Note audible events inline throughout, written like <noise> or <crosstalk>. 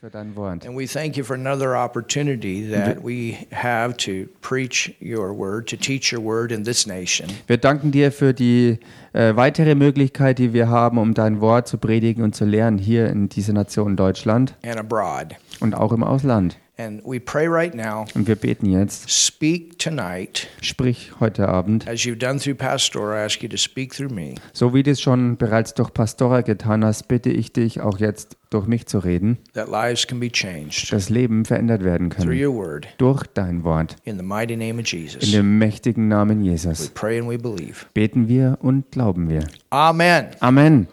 für dein Wort. And we thank you for another opportunity that we have to preach your word, to teach your word in this nation. Wir danken dir für die äh, weitere Möglichkeit, die wir haben, um dein Wort zu predigen und zu lernen hier in dieser Nation Deutschland and abroad. und auch im Ausland. And we pray right now, Und wir beten jetzt, speak tonight, sprich heute Abend, as you've done through Pastor. I ask you to speak through me. so wie du es schon bereits durch Pastora getan hast, bitte ich dich auch jetzt durch mich zu reden, that lives can be changed dass Leben verändert werden through können your word. durch dein Wort. In the mighty name of In Jesus, dem mächtigen Namen we Jesus pray and we believe. beten wir und glauben wir. Amen. Amen.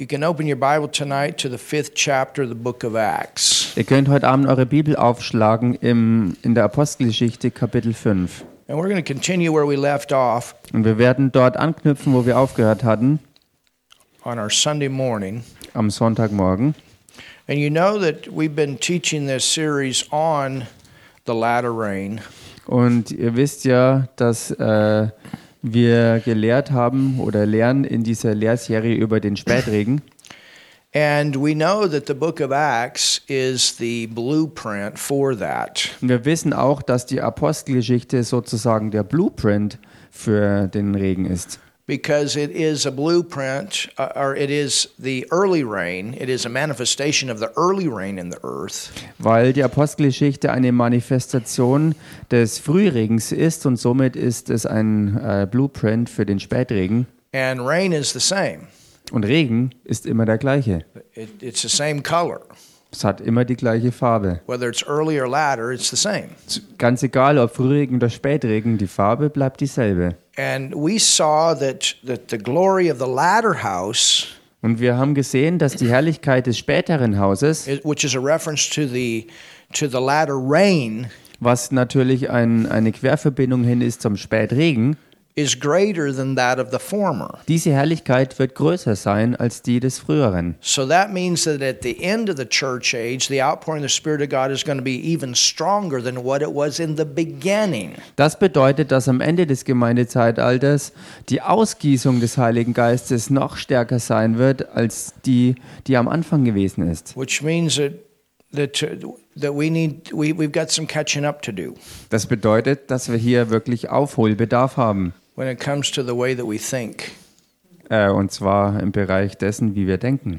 You can open your Bible tonight to the fifth chapter of the book of Acts. Ihr könnt heute Abend eure Bibel aufschlagen im, in der Apostelgeschichte Kapitel 5. And we're going to continue where we left off Und wir werden dort anknüpfen, wo wir aufgehört hatten, on our Sunday morning. am Sonntagmorgen. And you know that we've been teaching this series on the latter rain. Und ihr wisst ja, dass äh, wir gelehrt haben oder lernen in dieser Lehrserie über den Spätregen. And we know that the book of Acts is the blueprint for that. Wir wissen auch, dass die Apostelgeschichte sozusagen der Blueprint für den Regen ist. Because it is a blueprint, uh, or it is the early rain. It is a manifestation of the early rain in the earth. Weil die Apostelgeschichte eine Manifestation des Frühregens ist und somit ist es ein äh, Blueprint für den Spätregen. And rain is the same, Und Regen ist immer der gleiche. it, it's the same color. Es hat immer die gleiche Farbe. Whether it's early or latter, it's the same. Ganz egal, ob Frühregen oder Spätregen, die Farbe bleibt dieselbe. And we saw that, that the glory of the latter house, Und wir haben gesehen, dass die Herrlichkeit des späteren Hauses, which is a reference to the, to the latter rain, was natürlich ein, eine Querverbindung hin ist zum Spätregen, is greater than that of the former. diese Herrlichkeit wird größer sein als die des früheren. So that means that at the end of the church age, the outpouring of the Spirit of God is going to be even stronger than what it was in the beginning. Das bedeutet, dass am Ende des Gemeindezeitalters die Ausgießung des Heiligen Geistes noch stärker sein wird als die, die am Anfang gewesen ist. Which means that that, that we need we, we've got some catching up to do Das bedeutet, dass wir hier wirklich Aufholbedarf haben. When it comes to the way that we think. Äh, und zwar im Bereich dessen, wie wir denken.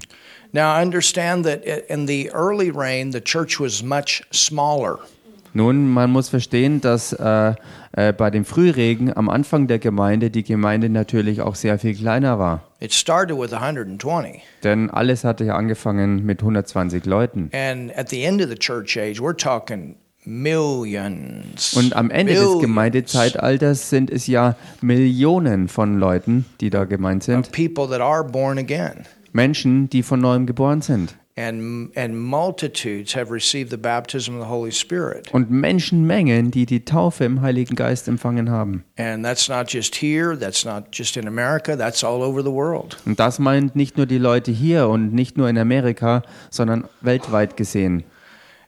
Now understand that in the early rain, the church was much smaller. Nun, man muss verstehen, dass äh, äh, bei dem Frühregen am Anfang der Gemeinde die Gemeinde natürlich auch sehr viel kleiner war. It started with 120. Denn alles hatte ja angefangen mit 120 Leuten. And at the end of the church age, we're talking millions. Und am Ende des Millions Gemeindezeitalters sind es ja Millionen von Leuten, die da gemeint sind. of people that are born again. Menschen, die von neuem geboren sind. And, and multitudes have received the baptism of the Holy Spirit. Und Menschenmengen, die die Taufe im Heiligen Geist empfangen haben. And that's not just here, that's not just in America, that's all over the world. Und das meint nicht nur die Leute hier und nicht nur in Amerika, sondern weltweit gesehen.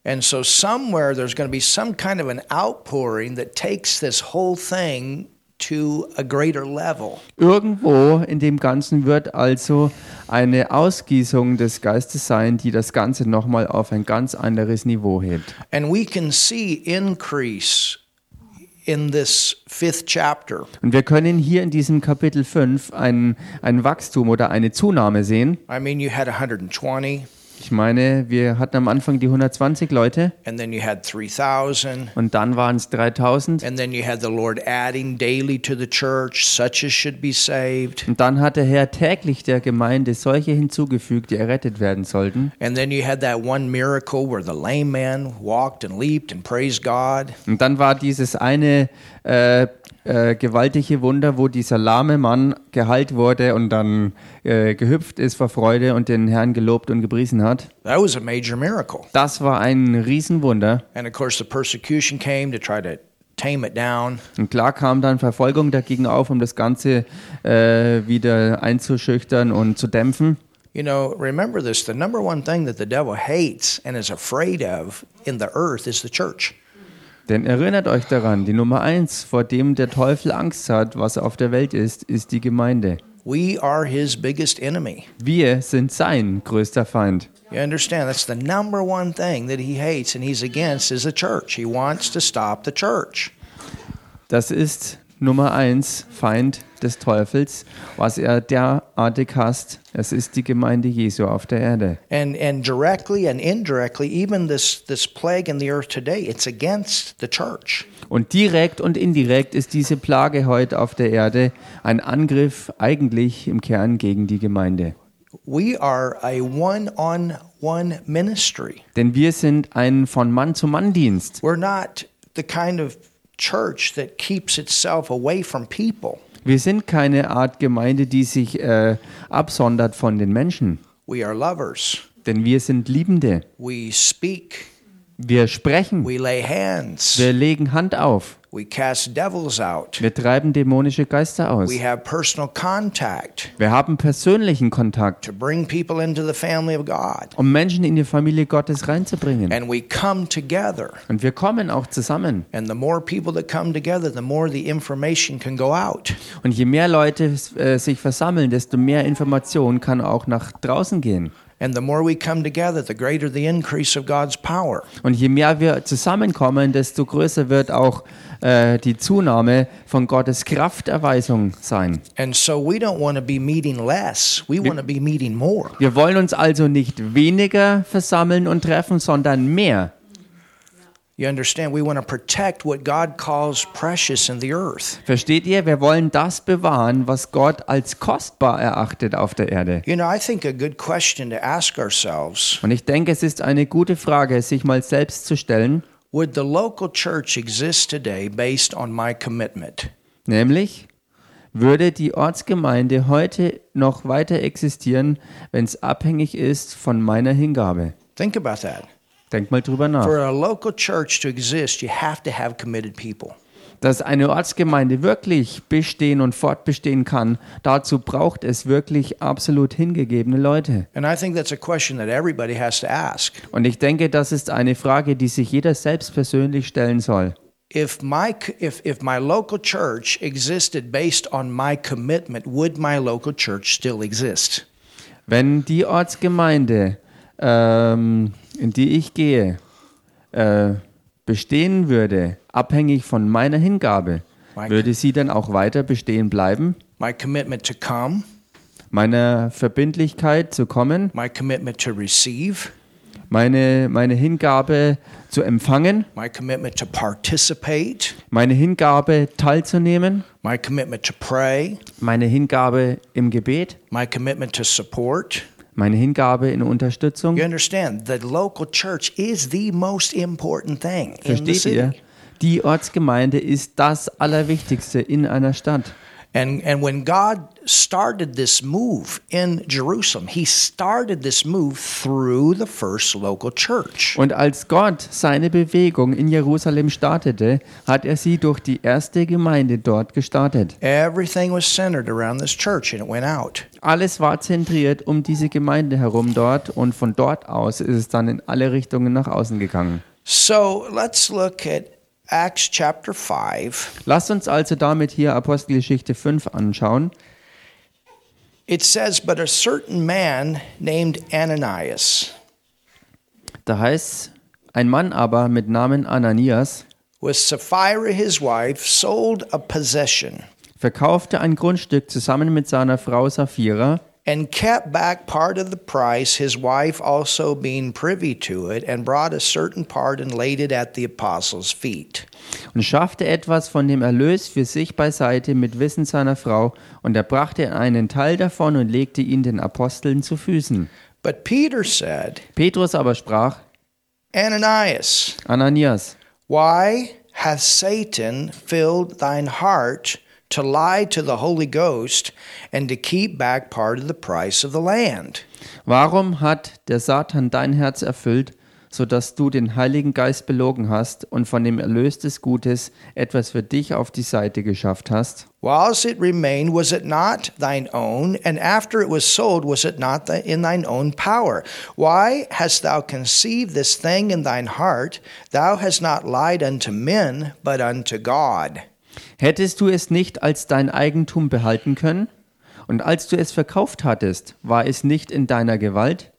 And so, somewhere there's going to be some kind of an outpouring that takes this whole thing to a greater level. Irgendwo in dem Ganzen wird also eine Ausgießung des Geistes sein, die das Ganze nochmal auf ein ganz anderes Niveau hebt. And we can see increase in this fifth chapter. Und wir können hier in diesem Kapitel 5 ein, ein Wachstum oder eine Zunahme sehen. I mean, you had 120, Ich meine, wir hatten am Anfang die 120 Leute and then you had 3,000. und dann waren es 3000 And then you had the Lord adding daily to the church, such as should be saved. und dann hat der Herr täglich der Gemeinde solche hinzugefügt, die errettet werden sollten. And then you had that one miracle where the lame man walked and leaped and praised God. Und dann war dieses eine äh, äh, gewaltige Wunder, wo dieser lahme Mann geheilt wurde und dann äh, gehüpft ist vor Freude und den Herrn gelobt und gepriesen hat. That was a major miracle. Das war ein Riesenwunder. And of course, the persecution came to try to tame it down. Und klar kam dann Verfolgung dagegen auf, um das Ganze äh, wieder einzuschüchtern und zu dämpfen. You know, remember this the number one thing that the devil hates and is afraid of in the earth is the church. Denn erinnert euch daran, die Nummer eins, vor dem der Teufel Angst hat, was auf der Welt ist, ist die Gemeinde. We are his biggest enemy. Wir sind sein größter Feind. You understand? That's the number one thing that he hates and he's against is the church. He wants to stop the church. Das ist Nummer eins, Feind des Teufels, was er derartig hasst. Es ist die Gemeinde Jesu auf der Erde. And and directly and indirectly, even this this plague in the earth today, it's against the church. Und direkt und indirekt ist diese Plage heute auf der Erde ein Angriff eigentlich im Kern gegen die Gemeinde. We are a one-on-one ministry. Denn wir sind ein von Mann zu Mann Dienst. We're not the kind of church that keeps itself away from people. Wir sind keine Art Gemeinde, die sich äh, absondert von den Menschen. We are lovers. Denn wir sind Liebende. We speak. Wir sprechen. We lay hands. Wir legen Hand auf. We cast devils out. Wir treiben dämonische Geister aus. We have personal contact Wir haben persönlichen Kontakt, to bring people into the family of God. um Menschen in die Familie Gottes reinzubringen. And we come together. Und wir kommen auch zusammen. And the more people that come together, the more the information can go out. Und je mehr Leute äh, sich versammeln, desto mehr Information kann auch nach draußen gehen. And the more we come together, the greater the increase of God's power. Und je mehr wir zusammenkommen, desto größer wird auch äh, die Zunahme von Gottes Krafterweisung sein. And so we don't want to be meeting less. We want to be meeting more. Wir wollen uns also nicht weniger versammeln und treffen, sondern mehr. You understand? We want to protect what God calls precious in the earth. Versteht ihr? Wir wollen das bewahren, was Gott als kostbar erachtet auf der Erde. You know, I think a good question to ask ourselves Und ich denke, es ist eine gute Frage, sich mal selbst zu stellen, would the local church exist today based on my commitment? nämlich, würde die Ortsgemeinde heute noch weiter existieren, wenn es abhängig ist von meiner Hingabe? Think about that. Denk mal drüber nach. For a local church to exist, you have to have committed people. Dass eine Ortsgemeinde wirklich bestehen und fortbestehen kann, dazu braucht es wirklich absolut hingegebene Leute. And I think that's a question that everybody has to ask. Und ich denke, das ist eine Frage, die sich jeder selbst persönlich stellen soll. If my if if my local church existed based on my commitment, would my local church still exist? Wenn die Ortsgemeinde, ähm, in die ich gehe, äh, bestehen würde, abhängig von meiner Hingabe, Mike. würde sie dann auch weiter bestehen bleiben? My commitment to come, Meiner Verbindlichkeit zu kommen, my commitment to receive, meine, meine Hingabe zu empfangen, my commitment to participate, meine Hingabe teilzunehmen, my commitment to pray, meine Hingabe im Gebet, my commitment to support. Meine Hingabe in Unterstützung. You understand, the local church is the most important thing in the Versteht ihr? Die Ortsgemeinde ist das Allerwichtigste in einer Stadt. And and when God started this move in Jerusalem, he started this move through the first local church. Und als Gott seine Bewegung in Jerusalem startete, hat er sie durch die erste Gemeinde dort gestartet. Everything was centered around this church and it went out. Alles war zentriert um diese Gemeinde herum dort und von dort aus ist es dann in alle Richtungen nach außen gegangen. So let's look at Acts chapter 5. Lasst uns also damit hier Apostelgeschichte 5 anschauen. It says, But a certain man named Ananias. Da heißt ein Mann aber mit Namen Ananias with Sapphira his wife sold a possession. verkaufte ein Grundstück zusammen mit seiner Frau Sapphira and kept back part of the price, his wife also being privy to it, and brought a certain part and laid it at the apostles' feet. und schaffte etwas von dem Erlös für sich beiseite mit Wissen seiner Frau, und er brachte einen Teil davon und legte ihn den Aposteln zu Füßen. But Peter said, Petrus aber sprach, Ananias, Ananias, why hath Satan filled thine heart to lie to the Holy Ghost and to keep back part of the price of the land? warum hat der Satan dein Herz erfüllt, so dass du den Heiligen Geist belogen hast und von dem Erlös des Gutes etwas für dich auf die Seite geschafft hast? Whilst it remained, was it not thine own? And after it was sold, was it not in thine own power? Why hast thou conceived this thing in thine heart? Thou hast not lied unto men, but unto God. Hättest du es nicht als dein Eigentum behalten können? Und als du es verkauft hattest, war es nicht in deiner Gewalt?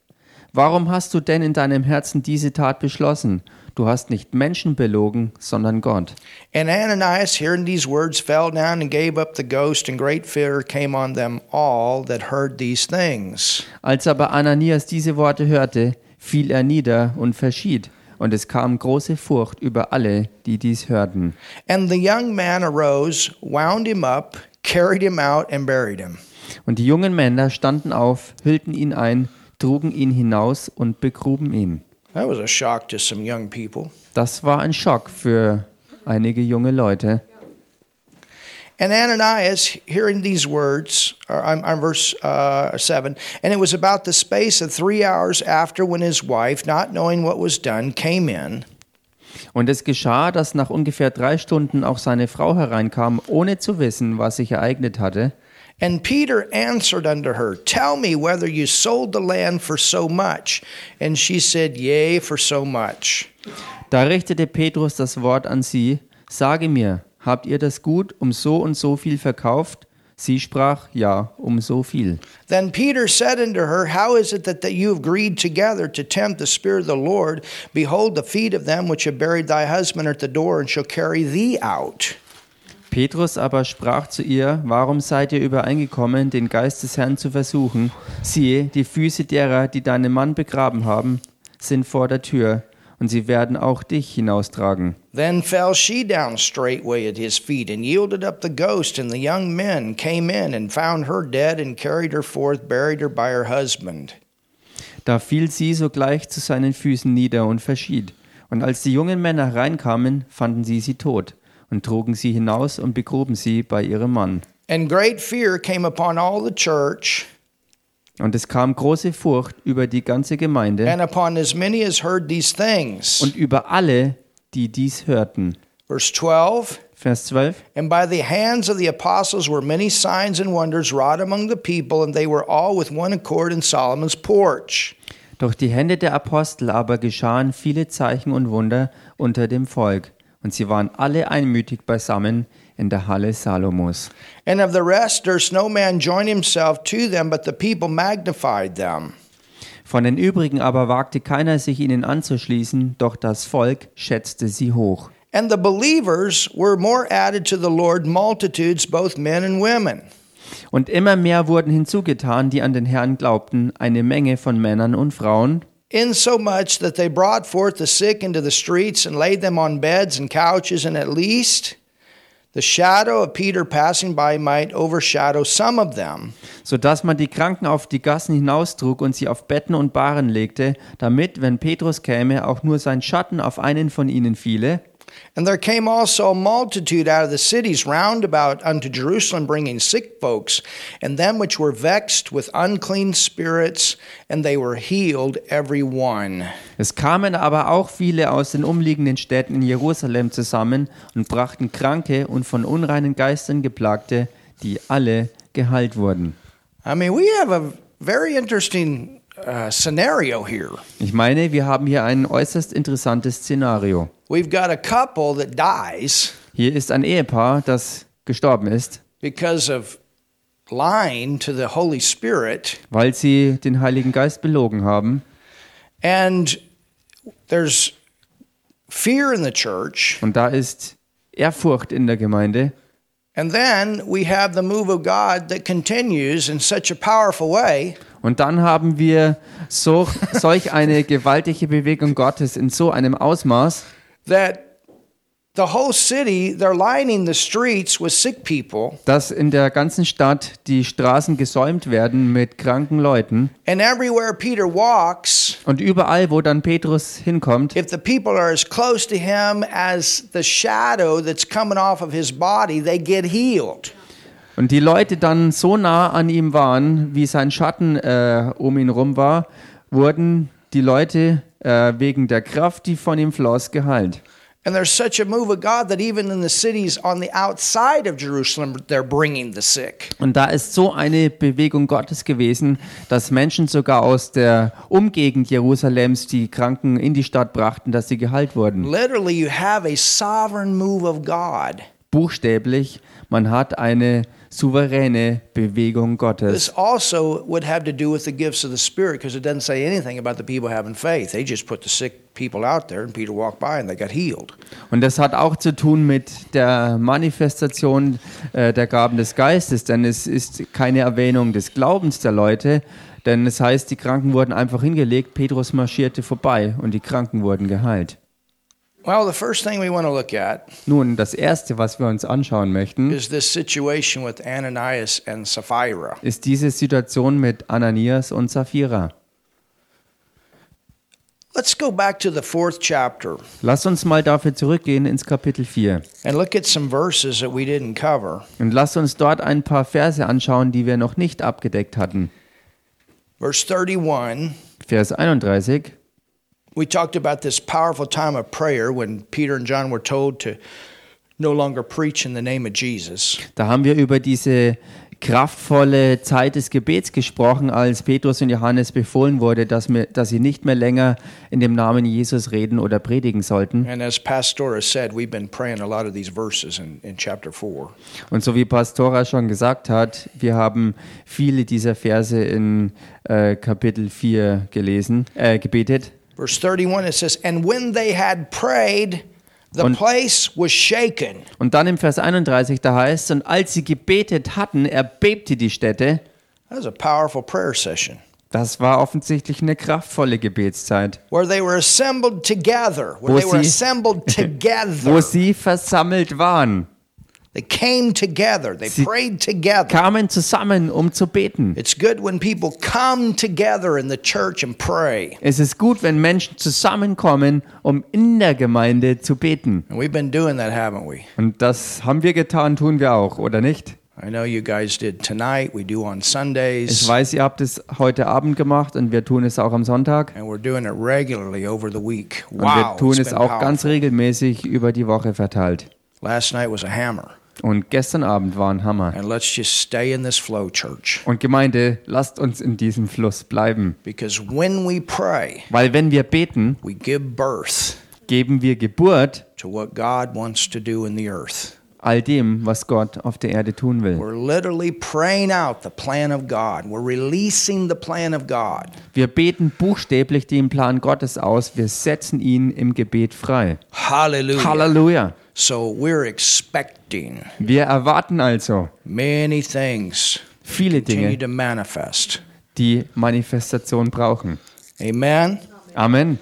Warum hast du denn in deinem Herzen diese Tat beschlossen? Du hast nicht Menschen belogen, sondern Gott. And Ananias, hearing these words, fell down and gave up the ghost, and great fear came on them all that heard these things. Als aber Ananias diese Worte hörte, fiel er nieder und verschied. Und es kam große Furcht über alle, die dies hörten. And the young man arose, wound him up, carried him out, and buried him. Und die jungen Männer standen auf, hüllten ihn ein, trugen ihn hinaus und begruben ihn. That was a shock to some young people. Das war ein Schock für einige junge Leute. And Ananias, hearing these words, or I'm, I'm verse uh, 7, and it was about the space of three hours after when his wife, not knowing what was done, came in. Und es geschah, dass nach ungefähr drei Stunden auch seine Frau hereinkam, ohne zu wissen, was sich ereignet hatte. And Peter answered unto her, Tell me whether you sold the land for so much. And she said, Yea, for so much. Da richtete Petrus das Wort an sie, sage mir, habt ihr das Gut um so und so viel verkauft? Sie sprach, ja, um so viel. Then Peter said unto her, How is it that, that you have agreed together to tempt the Spirit of the Lord? Behold, the feet of them which have buried thy husband are at the door and shall carry thee out. Petrus aber sprach zu ihr, warum seid ihr übereingekommen, den Geist des Herrn zu versuchen? Siehe, die Füße derer, die deinen Mann begraben haben, sind vor der Tür, und sie werden auch dich hinaustragen. Then fell she down straightway at his feet and yielded up the ghost. And the young men came in and found her dead and carried her forth, buried her by her husband. Da fiel sie sogleich zu seinen Füßen nieder und verschied. Und als die jungen Männer hereinkamen, fanden sie sie tot und trugen sie hinaus und begruben sie bei ihrem Mann. And great fear came upon all the church Und es kam große Furcht über die ganze Gemeinde and upon as many as heard these things. und über alle, die dies hörten. Verse 12 Vers 12. And by the hands of the apostles were many signs and wonders wrought among the people, and they were all with one accord in Solomon's porch. Durch die Hände der Apostel aber geschahen viele Zeichen und Wunder unter dem Volk, und sie waren alle einmütig beisammen in der Halle Salomos. And of the rest durst no man join himself to them, but the people magnified them. Von den übrigen aber wagte keiner sich ihnen anzuschließen, doch das Volk schätzte sie hoch. And the believers were more added to the Lord, multitudes, both men and women. Und immer mehr wurden hinzugetan, die an den Herrn glaubten, eine Menge von Männern und Frauen, Insomuch that they brought forth the sick into the streets and laid them on beds and couches, and at least the shadow of Peter passing by might overshadow some of them. so dass man die Kranken auf die Gassen hinaustrug und sie auf Betten und Bahren legte, damit, wenn Petrus käme, auch nur sein Schatten auf einen von ihnen fiele. And there came also a multitude out of the cities round about unto Jerusalem, bringing sick folks, and them which were vexed with unclean spirits, and they were healed every one. Es kamen aber auch viele aus den umliegenden Städten in Jerusalem zusammen und brachten Kranke und von unreinen Geistern geplagte, die alle geheilt wurden. I mean, we have a very interesting uh, scenario here. Ich meine, wir haben hier ein äußerst interessantes Szenario. We've got a couple that dies Hier ist ein Ehepaar, das gestorben ist, because of lying to the Holy Spirit, weil sie den Heiligen Geist belogen haben. and there's fear in the church. Und da ist Ehrfurcht in der Gemeinde. And then we have the move of God that continues in such a powerful way Und dann haben wir so, solch eine gewaltige Bewegung Gottes in so einem Ausmaß, that the whole city, they're lining the streets with sick people. dass in der ganzen Stadt die Straßen gesäumt werden mit kranken Leuten. And everywhere Peter walks, Und überall, wo dann Petrus hinkommt, if the people are as close to him as the shadow that's coming off of his body, they get healed. und die Leute dann so nah an ihm waren, wie sein Schatten äh, um ihn rum war, wurden die Leute äh, wegen der Kraft, die von ihm floss, geheilt. And there's such a move of God that even in the cities on the outside of Jerusalem, they're bringing the sick. Und da ist so eine Bewegung Gottes gewesen, dass Menschen sogar aus der Umgegend Jerusalems die Kranken in die Stadt brachten, dass sie geheilt wurden. Literally, you have a sovereign move of God. Buchstäblich, man hat eine souveräne Bewegung Gottes. This also would have to do with the gifts of the Spirit because it doesn't say anything about the people having faith. They just put the sick people out there and Peter walked by and they got healed. Und das hat auch zu tun mit der Manifestation äh, der Gaben des Geistes, denn es ist keine Erwähnung des Glaubens der Leute, denn es heißt, die Kranken wurden einfach hingelegt, Petrus marschierte vorbei und die Kranken wurden geheilt. Well, the first thing we want to look at Nun, das Erste, was wir uns anschauen möchten, is this situation with Ananias and Sapphira. ist diese Situation mit Ananias und Sapphira. Let's go back to the fourth chapter Lass uns mal dafür zurückgehen ins Kapitel 4 and look at some verses that we didn't cover. und lass uns dort ein paar Verse anschauen, die wir noch nicht abgedeckt hatten. Verse 31, Vers 31. we talked about this powerful time of prayer when Peter and John were told to no longer preach in the name of Jesus. Da haben wir über diese kraftvolle Zeit des Gebets gesprochen, als Petrus und Johannes befohlen wurde, dass, wir, dass sie nicht mehr länger in dem Namen Jesus reden oder predigen sollten. And as Pastor has said, we've been praying a lot of these verses in, in chapter 4. Und so wie Pastora schon gesagt hat, wir haben viele dieser Verse in äh, Kapitel 4 gelesen, äh, gebetet. Verse 31, it says, And when they had prayed, the place was shaken. Und dann im Vers 31, da heißt und als sie gebetet hatten, erbebte die Stätte. That was a powerful prayer session Das war offensichtlich eine kraftvolle Gebetszeit, where they were assembled together. Where Wo they were sie- assembled <laughs> wo together. sie versammelt waren, They came together. They Sie- prayed together. kamen zusammen, um zu beten. It's good when people come together in the church and pray. Es ist gut, wenn Menschen zusammenkommen, um in der Gemeinde zu beten. And we've been doing that, haven't we? Und das haben wir getan, tun wir auch, oder nicht? I know you guys did tonight. We do on Ich Sundays. weiß, ihr habt es heute Abend gemacht und wir tun es auch am Sonntag. And we're doing it regularly over the week. Und wir Wow. tun es auch ganz powerful. regelmäßig über die Woche verteilt. Last night was a hammer. Und gestern Abend war ein Hammer. And let's just stay in this flow, church. Und Gemeinde, lasst uns in diesem Fluss bleiben. Because when we pray, Weil wenn wir beten, we give birth geben wir Geburt to what God wants to do in the earth. all dem, was Gott auf der Erde tun will. We're literally praying out the plan of God. We're releasing the plan of God. Wir beten buchstäblich den Plan Gottes aus. Wir setzen ihn im Gebet frei. Hallelujah. Halleluja. So we're expecting Wir erwarten also many things viele Dinge, to manifest. die Manifestation brauchen. Amen. Amen.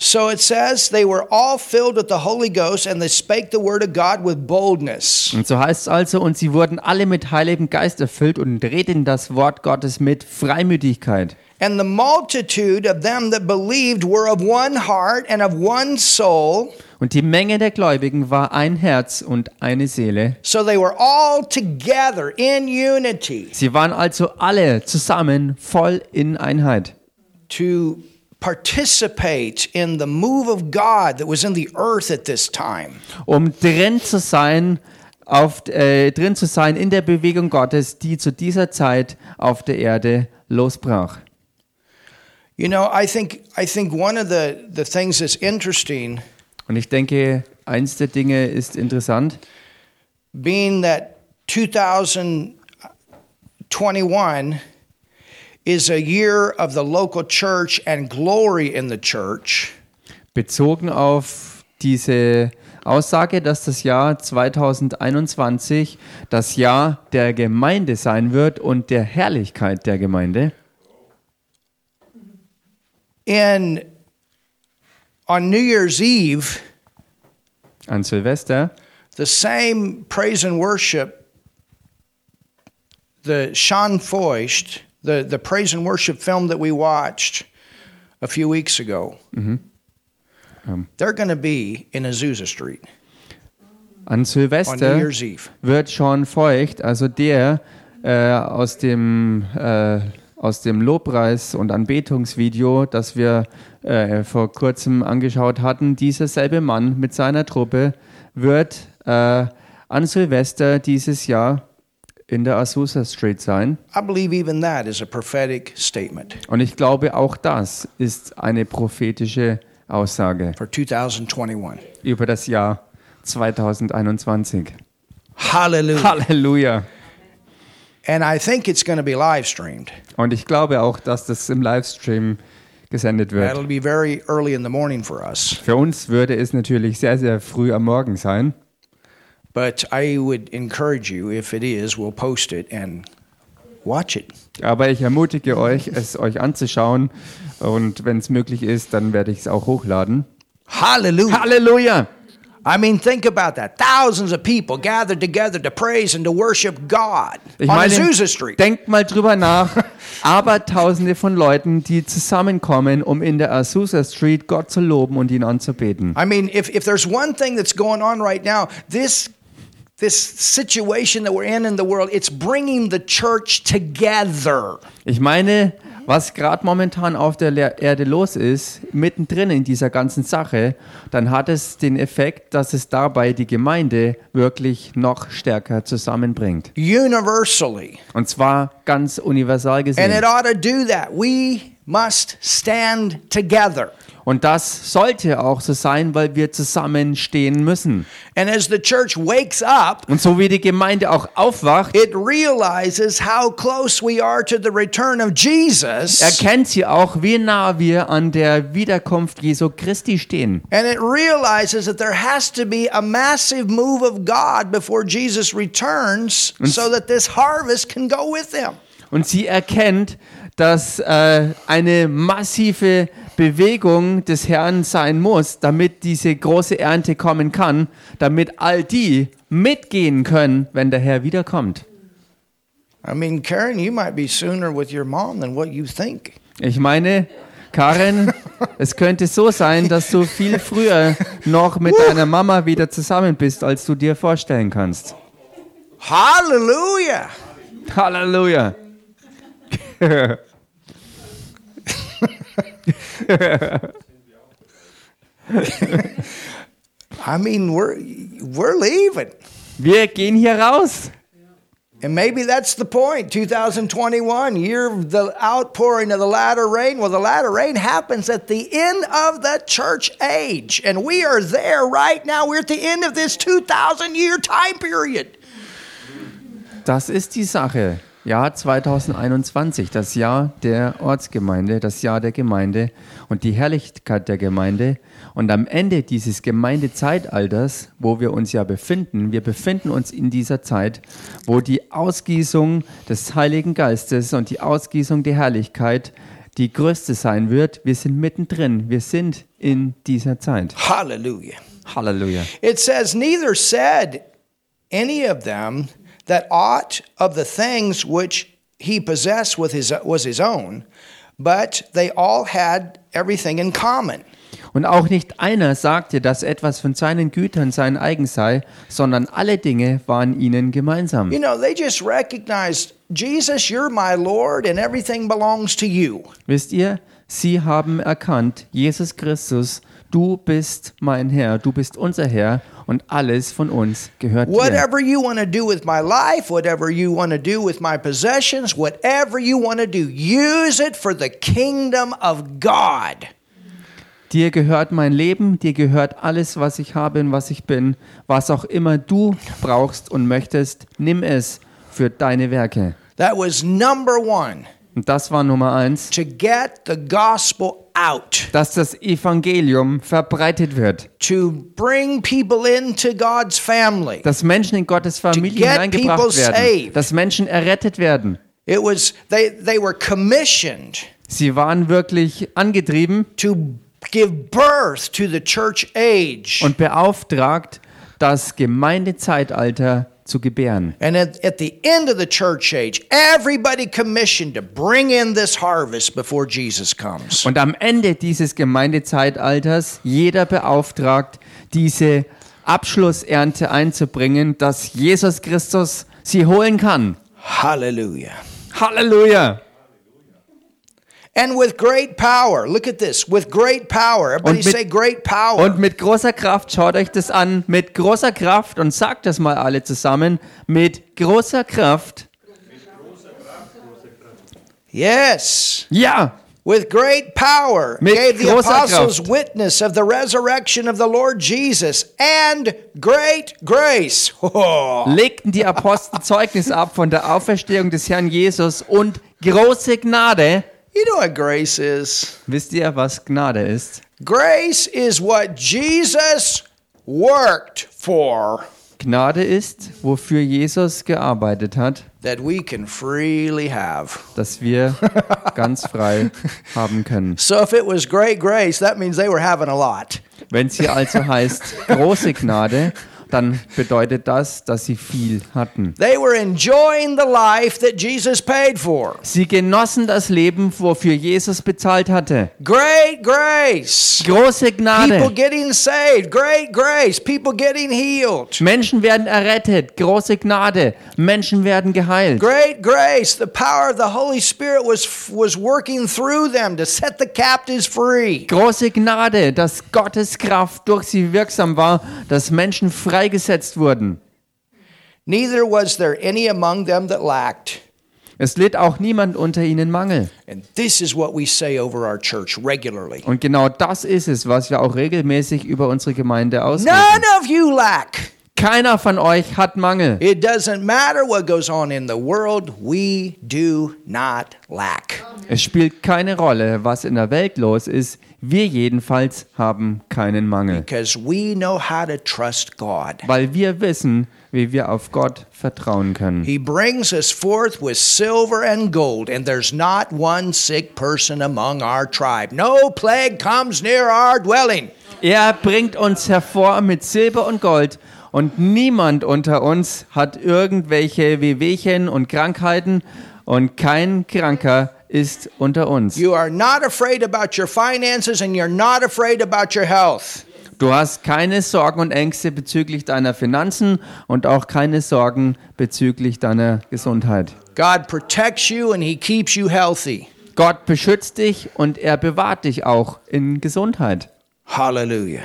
So it says they were all filled with the Holy Ghost and they spake the word of God with boldness. Und so heißt es also, und sie wurden alle mit Heiligem Geist erfüllt und redeten das Wort Gottes mit Freimütigkeit. And the multitude of them that believed were of one heart and of one soul. Und die Menge der Gläubigen war ein Herz und eine Seele. So they were all together in unity Sie waren also alle zusammen voll in Einheit, to participate in the move of God that was in the earth at this time. um drin zu sein, auf, äh, drin zu sein in der Bewegung Gottes, die zu dieser Zeit auf der Erde losbrach. You know, I think I think one of the, the things that's interesting, Und ich denke, eins der Dinge ist interessant, being that 2021 is a year of the local church and glory in the church. bezogen auf diese Aussage, dass das Jahr 2021 das Jahr der Gemeinde sein wird und der Herrlichkeit der Gemeinde. In on New Year's Eve, An Silvester the same praise and worship, the Sean Foist, the, the praise and worship film that we watched a few weeks ago, they're going to be in Azusa Street. An on New Silvester Year's Eve. wird Sean Feucht, also der äh, aus dem äh, aus dem Lobpreis- und Anbetungsvideo, das wir äh, vor kurzem angeschaut hatten, dieser selbe Mann mit seiner Truppe wird äh, an Silvester dieses Jahr in der Azusa Street sein. I believe even that is a prophetic statement Und ich glaube, auch das ist eine prophetische Aussage for 2021. über das Jahr 2021. Hallelujah. Halleluja. And I think it's going to be live streamed. Und ich glaube auch, dass das im Livestream gesendet wird. That'll be very early in the morning for us. Für uns würde es natürlich sehr, sehr früh am Morgen sein. Aber ich ermutige euch, es euch anzuschauen. Und wenn es möglich ist, dann werde ich es auch hochladen. Hallelujah. Halleluja! I mean, think about that. Thousands of people gathered together to praise and to worship God Ich on meine, Azusa Street. denkt mal drüber nach. Aber tausende von Leuten, die zusammenkommen, um in der Azusa Street Gott zu loben und ihn anzubeten. I mean, if, if there's one thing that's going on right now, this Ich meine, was gerade momentan auf der Erde los ist, mittendrin in dieser ganzen Sache, dann hat es den Effekt, dass es dabei die Gemeinde wirklich noch stärker zusammenbringt. Universally. Und zwar ganz universal And it gesehen. ought to do that. We must stand together. Und das sollte auch so sein, weil wir zusammenstehen müssen. And as the church wakes up, Und so wie die Gemeinde auch aufwacht, it realizes how close we are to the return of Jesus. erkennt sie auch, wie nah wir an der Wiederkunft Jesu Christi stehen. And it realizes that there has to be a massive move of God before Jesus returns so that this harvest can go with him. Und sie erkennt, dass äh, eine massive Bewegung des Herrn sein muss, damit diese große Ernte kommen kann, damit all die mitgehen können, wenn der Herr wiederkommt. I mean, Karen, you might be sooner with your mom than what you think. Ich meine, Karen, <laughs> es könnte so sein, dass du viel früher noch mit deiner Mama wieder zusammen bist, als du dir vorstellen kannst. Hallelujah. Halleluja. <laughs> <laughs> I mean, we're we're leaving. Wir gehen hier raus. And maybe that's the point. 2021, year of the outpouring of the latter rain. Well, the latter rain happens at the end of the church age. And we are there right now. We're at the end of this 2,000 year time period. Das ist die Sache. Jahr 2021, das Jahr der Ortsgemeinde, das Jahr der Gemeinde und die Herrlichkeit der Gemeinde. Und am Ende dieses Gemeindezeitalters, wo wir uns ja befinden, wir befinden uns in dieser Zeit, wo die Ausgießung des Heiligen Geistes und die Ausgießung der Herrlichkeit die größte sein wird. Wir sind mittendrin, wir sind in dieser Zeit. Hallelujah. Halleluja. It says, Neither said any of them that aught of the things which he possessed with his, was his own, but they all had everything in common. Und auch nicht einer sagte, dass etwas von seinen Gütern sein eigen sei, sondern alle Dinge waren ihnen gemeinsam. You know, they just recognized, Jesus, you're my Lord, and everything belongs to you. Wisst ihr, sie haben erkannt, Jesus Christus, du bist mein Herr, du bist unser Herr und alles von uns gehört dir. Whatever you want to do with my life, whatever you want to do with my possessions, whatever you want to do, use it for the kingdom of God. Dir gehört mein Leben, dir gehört alles, was ich habe und was ich bin. Was auch immer du brauchst und möchtest, nimm es für deine Werke. That was number one Und das war Nummer eins, to get the gospel out, dass das Evangelium verbreitet wird. to bring people into God's family. dass Menschen in Gottes Familie hineingebracht werden, saved. dass Menschen errettet werden. It was they they were commissioned Sie waren wirklich angetrieben to give birth to the church age. und beauftragt, das Gemeindezeitalter zu gebären. And at, at the end of the church age, everybody commissioned to bring in this harvest before Jesus comes. Und am Ende dieses Gemeindezeitalters jeder beauftragt, diese Abschlussernte einzubringen, dass Jesus Christus sie holen kann. Hallelujah. Halleluja! And with great power, look at this, with great power. Everybody Und mit- say great power. Und mit großer Kraft, schaut euch das an, mit großer Kraft und sagt das mal alle zusammen, mit großer Kraft, yes. ja, with great power Mit gave the großer apostles Kraft. witness of the resurrection of the Lord Jesus and great grace. Oh. <laughs> legten die Apostel Zeugnis ab von der Auferstehung des Herrn Jesus und große Gnade. You know what grace is? Wisst ihr, was Gnade ist? Grace is what Jesus worked for Gnade ist, wofür Jesus gearbeitet hat, that we can freely have. dass wir <laughs> ganz frei haben können. So if it was great grace, that means they were having a lot. Wenn es hier also heißt große Gnade, dann bedeutet das, dass sie viel hatten. They were enjoying the life that Jesus paid for. Sie genossen das Leben, wofür Jesus bezahlt hatte. Great grace. Große People Gnade. getting saved. Great grace. People getting healed. Menschen werden errettet. Große Gnade. Menschen werden geheilt. Great grace. The power of the Holy Spirit was was working through them to set the captives free. Große Gnade, dass Gottes Kraft durch sie wirksam war, dass Menschen freigesetzt wurden. Neither was there any among them that lacked. Es litt auch niemand unter ihnen Mangel. And this is what we say over our church regularly. Und genau das ist es, was wir auch regelmäßig über unsere Gemeinde ausdrücken. Keiner von euch hat Mangel. It doesn't matter what goes on in the world, we do not lack. Es spielt keine Rolle, was in der Welt los ist. Wir jedenfalls haben keinen Mangel, Because we know how to trust God. weil wir wissen, wie wir auf Gott vertrauen können. He brings us forth with silver and gold, and there's not one sick person among our tribe. No plague comes near our dwelling. Er bringt uns hervor mit Silber und Gold und niemand unter uns hat irgendwelche Wehwehchen und Krankheiten und kein Kranker ist unter uns. You are not afraid about your finances, and you're not afraid about your health. Du hast keine Sorgen und Ängste bezüglich deiner Finanzen und auch keine Sorgen bezüglich deiner Gesundheit. God protects you, and He keeps you healthy. Gott beschützt dich und er bewahrt dich auch in Gesundheit. Hallelujah.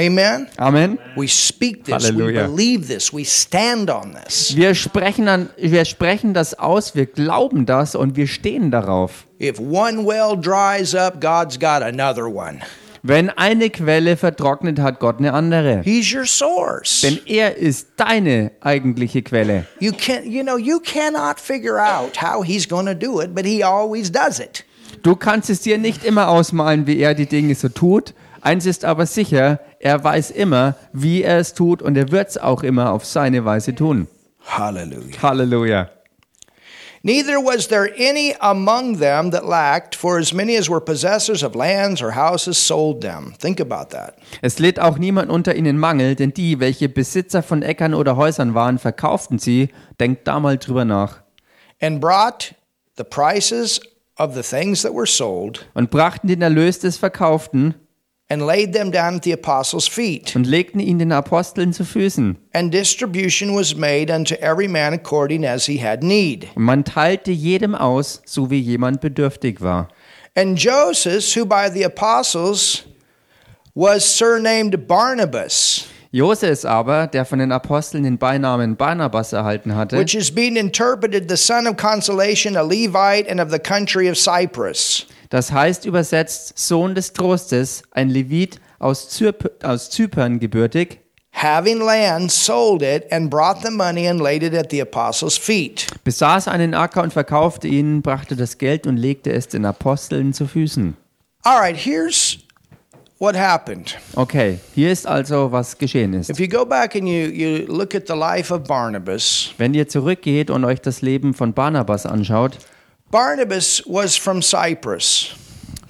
Amen. Amen. We speak this, Hallelujah. we believe this, we stand on this. Wir sprechen, an, wir sprechen das aus, wir glauben das und wir stehen darauf. If one well dries up, God's got another one. Wenn eine Quelle vertrocknet, hat Gott eine andere. He's your source. Denn er ist deine eigentliche Quelle. You can you know, you cannot figure out how he's going to do it, but he always does it. Du kannst es dir nicht immer ausmalen, wie er die Dinge so tut. Eins ist aber sicher, er weiß immer, wie er es tut und er wird es auch immer auf seine Weise tun. Hallelujah. Halleluja. Neither was there any among them that lacked, for as many as were possessors of lands or houses sold them. Think about that. Es litt auch niemand unter ihnen Mangel, denn die, welche Besitzer von Äckern oder Häusern waren, verkauften sie. Denkt da mal drüber nach. And brought the prices of the things that were sold Und brachten den Erlös des Verkauften and laid them down at the apostles' feet. und legten ihn den Aposteln zu Füßen. And distribution was made unto every man according as he had need. Und man teilte jedem aus, so wie jemand bedürftig war. And Joseph, who by the apostles was surnamed Barnabas, Joses aber, der von den Aposteln den Beinamen Barnabas erhalten hatte, which is being interpreted the son of consolation, a Levite, and of the country of Cyprus. Das heißt übersetzt Sohn des Trostes, ein Levit aus, Zyp aus Zypern gebürtig, Having land, sold it, and brought the money and laid it at the apostles' feet. besaß einen Acker und verkaufte ihn, brachte das Geld und legte es den Aposteln zu Füßen. All right, here's what happened. Okay, hier ist also, was geschehen ist. If you go back and you, you look at the life of Barnabas, Wenn ihr zurückgeht und euch das Leben von Barnabas anschaut, Barnabas was from Cyprus.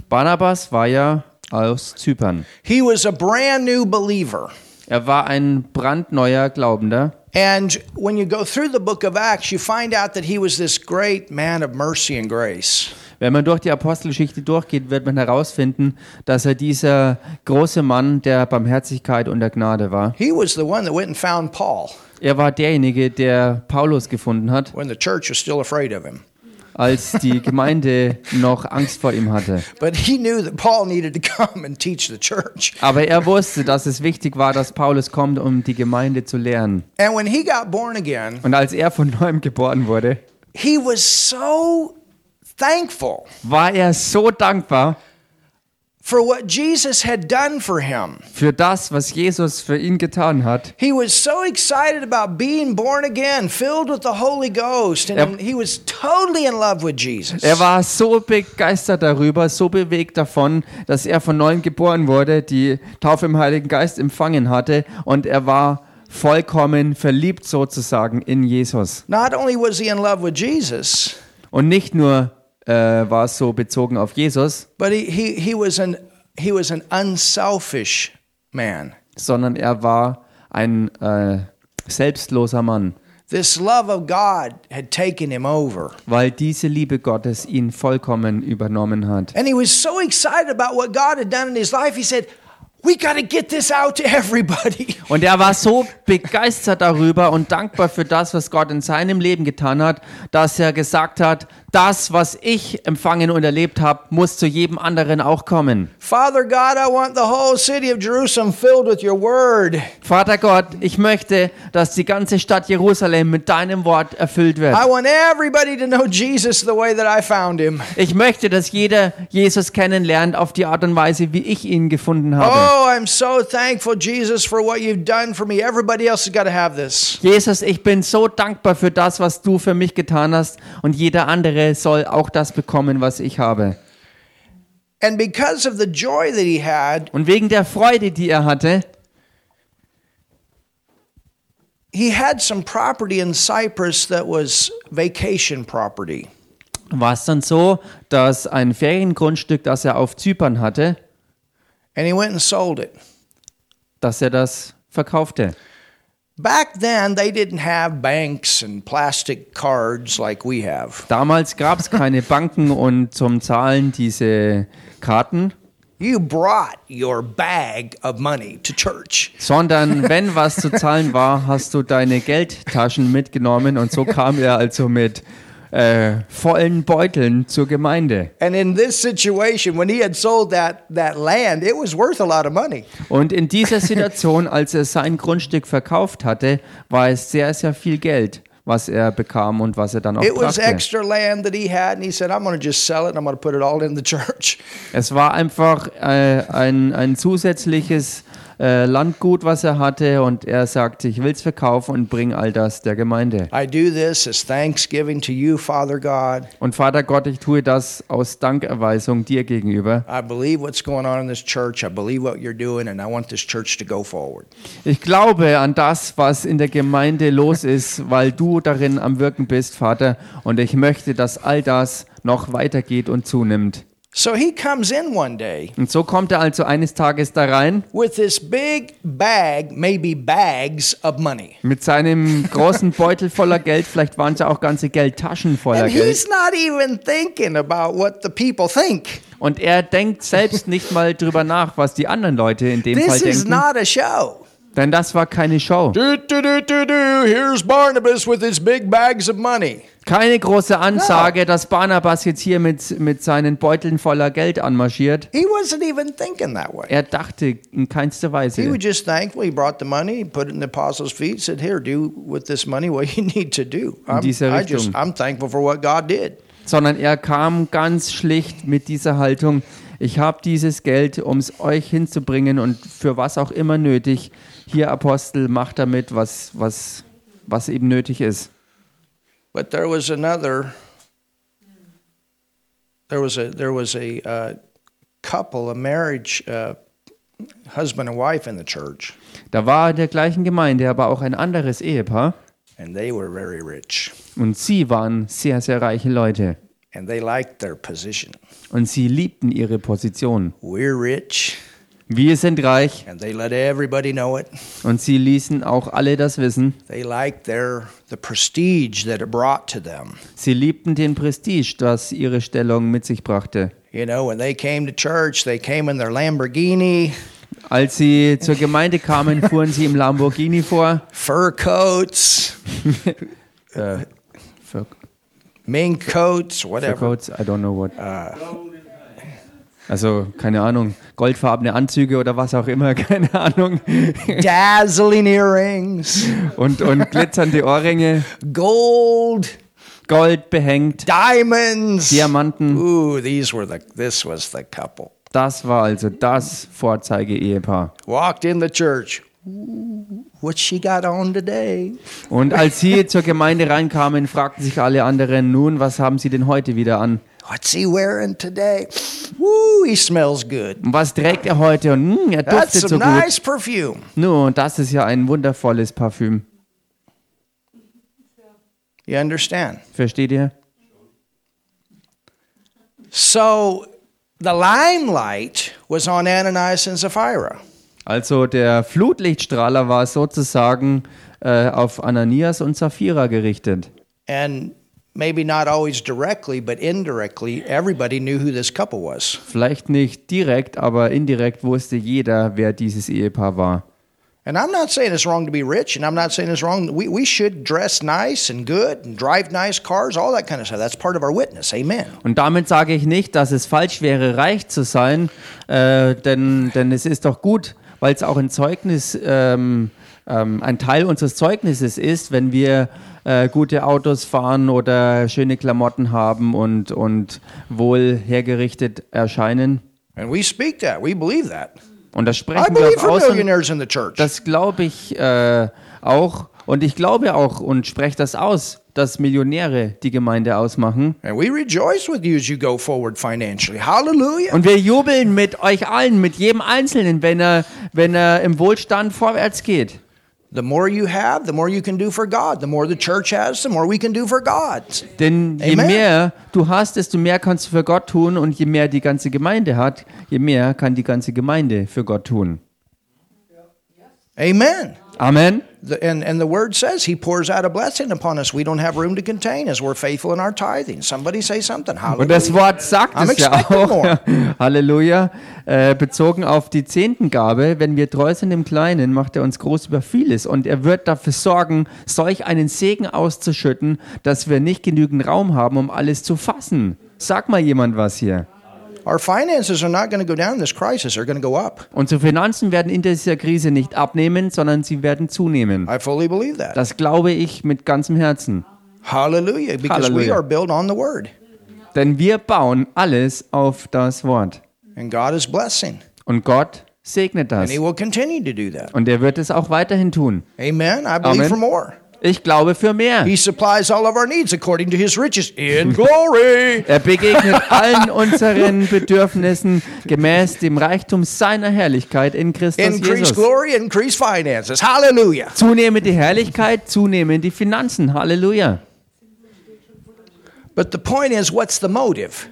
Barnabas war ja aus Zypern. He was a brand new believer. Er war ein brandneuer Glaubender. And when you go through the book of Acts, you find out that he was this great man of mercy and grace. Wenn man durch die Apostelgeschichte durchgeht, wird man herausfinden, dass er dieser große Mann der Barmherzigkeit und der Gnade war. He was the one that went and found Paul Er war derjenige, der Paulus gefunden hat, when the church was still afraid of him. Als die Gemeinde noch Angst vor ihm hatte. Aber er wusste, dass es wichtig war, dass Paulus kommt, um die Gemeinde zu lehren. And when he got born again, Und als er von neuem geboren wurde, so thankful war er so dankbar for what Jesus had done for him. für das, was Jesus für ihn getan hat. He was so excited about being born again, filled with the Holy Ghost, and Er- he was totally in love with Jesus. Er war so begeistert darüber, so bewegt davon, dass er von neuem geboren wurde, die Taufe im Heiligen Geist empfangen hatte und er war vollkommen verliebt sozusagen in Jesus. Not only was he in love with Jesus, Und nicht nur äh, war es so bezogen auf Jesus, but he, he, he was an he was an unselfish man. sondern er war ein äh, selbstloser Mann, This love of God had taken him over. weil diese Liebe Gottes ihn vollkommen übernommen hat. And he was so excited about what God had done in his life, he said, We got to get this out to everybody. <laughs> Und er war so begeistert darüber und dankbar für das, was Gott in seinem Leben getan hat, dass er gesagt hat, das, was ich empfangen und erlebt habe, muss zu jedem anderen auch kommen. Father God, I want the whole city of Jerusalem filled with your word. Vater Gott, ich möchte, dass die ganze Stadt Jerusalem mit deinem Wort erfüllt wird. I want everybody to know Jesus the way that I found him. Ich möchte, dass jeder Jesus kennenlernt auf die Art und Weise, wie ich ihn gefunden habe. Oh, I'm so thankful, Jesus, for what you've done for me. Everybody else has got to have this. Jesus, ich bin so dankbar für das, was du für mich getan hast und jeder andere soll auch das bekommen, was ich habe. And because of the joy that he had, Und wegen der Freude, die er hatte, he had some property in Cyprus that was vacation property. war es dann so, dass ein Feriengrundstück, das er auf Zypern hatte, And he went and sold it. dass er das verkaufte. Back then, they didn't have banks and plastic cards like we have. Damals gab es keine Banken und zum Zahlen diese Karten, You brought your bag of money to church. sondern wenn was zu zahlen war, hast du deine Geldtaschen mitgenommen und so kam er also mit äh, vollen Beuteln zur Gemeinde. And in this situation, when he had sold that, that land, it was worth a lot of money. Und in dieser <laughs> Situation, als er sein Grundstück verkauft hatte, war es sehr, sehr viel Geld, was er bekam und was er dann auch It was brachte. extra land that he had, and he said, I'm going to just sell it and I'm going to put it all in the <laughs> church. Es war einfach äh, ein, ein zusätzliches äh, Landgut, was er hatte und er sagte, ich will es verkaufen und bring all das der Gemeinde. I do this as thanksgiving to you, Father God. Und Vater Gott, ich tue das aus Dankerweisung dir gegenüber. I believe what's going on in this church. I believe what you're doing, and I want this church to go forward. Ich glaube an das, was in der Gemeinde los ist, weil du darin am Wirken bist, Vater. Und ich möchte, dass all das noch weitergeht und zunimmt. So he comes in one day Und so kommt er also eines Tages da rein with this big bag, maybe bags of money. mit seinem großen Beutel voller Geld. Vielleicht waren es ja auch ganze Geldtaschen voller And Geld. he's not even thinking about what the people think. Und er denkt selbst nicht mal drüber nach, was die anderen Leute in dem Fall This is denken. not a show. Denn das war keine Show. Do, do, do, do, do. Here's Barnabas with his big bags of money. Keine große Ansage, dass Barnabas jetzt hier mit, mit seinen Beuteln voller Geld anmarschiert. He wasn't even thinking that way. Er dachte in keinster He Weise. was just thankful. He brought the money, he put it in the apostles' feet, said, "Here, do with this money what you <laughs> need to do." I'm, I just. I'm thankful for what God did. Sondern er kam ganz schlicht mit dieser Haltung, ich habe dieses Geld, um es euch hinzubringen und für was auch immer nötig. Hier, Apostel, macht damit, was, was, was eben nötig ist. But there was another. There was a there was a uh, couple, a marriage, uh, husband and wife in the church, Da war in der gleichen Gemeinde aber auch ein anderes Ehepaar and they were very rich, und sie waren sehr, sehr reiche Leute. and they liked their position. Und sie liebten ihre Position. We're rich, Wir sind reich and they let everybody know it. und sie ließen auch alle das wissen. They liked their the prestige that it brought to them. Sie liebten den Prestige, das ihre Stellung mit sich brachte. You know, when they came to church, they came in their Lamborghini, Als sie zur Gemeinde kamen, <laughs> fuhren sie im Lamborghini vor. fur coats, <laughs> Für, mink coats, whatever. Coats, I don't know what. Also, keine Ahnung, goldfarbene Anzüge oder was auch immer, <laughs> keine Ahnung. Dazzling earrings, Und, und glitzernde Ohrringe, gold Gold behängt, diamonds. Diamanten. Ooh, these were the this was the couple. Das war also das Vorzeige-Ehepaar. Walked in the church. Ooh, what she got on today? Und als sie zur Gemeinde reinkamen, fragten sich alle anderen, nun, was haben sie denn heute wieder an? What's he wearing today? Woo, he smells good. Und was trägt er heute? Und hm, er That's duftet so some gut. nice perfume. Nun, das ist ja ein wundervolles Parfüm. You understand? Versteht ihr? So the limelight was on Ananias and Sapphira. Also der Flutlichtstrahler war sozusagen äh, auf Ananias und Sapphira gerichtet. And maybe not always directly, but indirectly, everybody knew who this couple was. Vielleicht nicht direkt, aber indirekt wusste jeder, wer dieses Ehepaar war. And I'm not saying it's wrong to be rich, and I'm not saying it's wrong. We, we should dress nice and good and drive nice cars, all that kind of stuff. That's part of our witness. Amen. Und damit sage ich nicht, dass es falsch wäre, reich zu sein, äh, denn, denn es ist doch gut, weil es auch ein Zeugnis, ähm, ähm, ein Teil unseres Zeugnisses ist, wenn wir äh, gute Autos fahren oder schöne Klamotten haben und, und wohl hergerichtet erscheinen. And we speak that. We believe that. Und das sprechen wir auch aus. Und das glaube ich äh, auch. Und ich glaube auch und spreche das aus, dass Millionäre die Gemeinde ausmachen. And we rejoice with you as you go forward financially. Hallelujah. Und wir jubeln mit euch allen, mit jedem Einzelnen, wenn er, wenn er im Wohlstand vorwärts geht. The more you have, the more you can do for God. The more the church has, the more we can do for God. Denn je Amen. mehr du hast, desto mehr kannst du für Gott tun. Und je mehr die ganze Gemeinde hat, je mehr kann die ganze Gemeinde für Gott tun. Amen. Amen. The, and, and the word says he pours out a blessing upon us we don't have room to contain as we're faithful in our tithing. Somebody say something. Und das Hallelujah. Wort sagt I'm es ja auch. <laughs> Halleluja. Äh, bezogen auf die Zehntengabe, wenn wir treu sind im Kleinen, macht er uns groß über vieles. Und er wird dafür sorgen, solch einen Segen auszuschütten, dass wir nicht genügend Raum haben, um alles zu fassen. Sag mal jemand was hier. Our finances are not going to go down in this crisis, they're going to go up. Unsere Finanzen werden in dieser Krise nicht abnehmen, sondern sie werden zunehmen. I fully believe that. Das glaube ich mit ganzem Herzen. Hallelujah. Because we Hallelujah. are built on the word. Denn wir bauen alles auf das Wort. And God is blessing. Und Gott segnet And das. He will continue to do that. Und er wird es auch weiterhin tun. Amen. I believe Amen. for more. Ich glaube für mehr. He supplies all of our needs according to His riches in <laughs> glory. Er begegnet allen unseren Bedürfnissen gemäß dem Reichtum seiner Herrlichkeit in Christus Increase Jesus. glory, increase finances. Hallelujah. Zunehmend die Herrlichkeit, zunehmend die Finanzen. Halleluja. But the point is, what's the motive?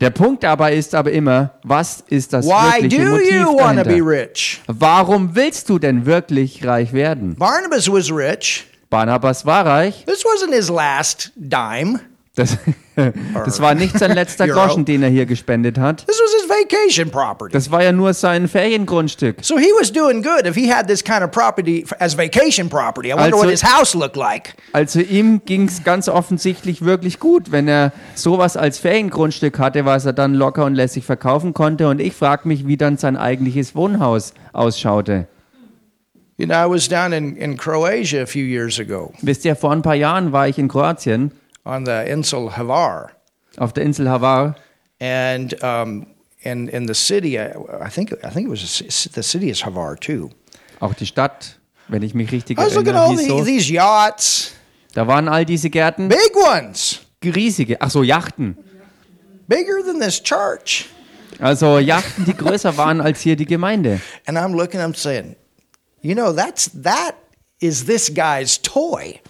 Der Punkt dabei ist aber immer, was ist das Why wirkliche do Motiv you want to be dahinter? Warum willst du denn wirklich reich werden? Barnabas was rich. Barnabas war reich. This wasn't his last dime. Das, <laughs> das war nicht sein letzter. <laughs> Groschen, den er hier gespendet hat. This was his vacation property. Das war ja nur sein Feriengrundstück. So he was doing good if he had this kind of property as vacation property. I wonder Also- what his house looked like. Also ihm ging es ganz offensichtlich wirklich gut, wenn er sowas als Feriengrundstück hatte, was er dann locker und lässig verkaufen konnte. Und ich frage mich, wie dann sein eigentliches Wohnhaus ausschaute. You know, I was down in, in Croatia a few years ago Wisst ihr, vor ein paar Jahren war ich in Kroatien on the Insel Hvar. auf der Insel Hvar And um, in, in the city, I, I think I think it was a the city is Hvar too. auch die Stadt, wenn ich mich richtig I was looking at erinnere, all the, these yachts, Da waren all diese Gärten, big ones, riesige, ach so, Yachten. bigger than this church. Also Yachten, die größer waren als hier die Gemeinde. And I'm looking, I'm saying, you know, that's that is this guy's toy.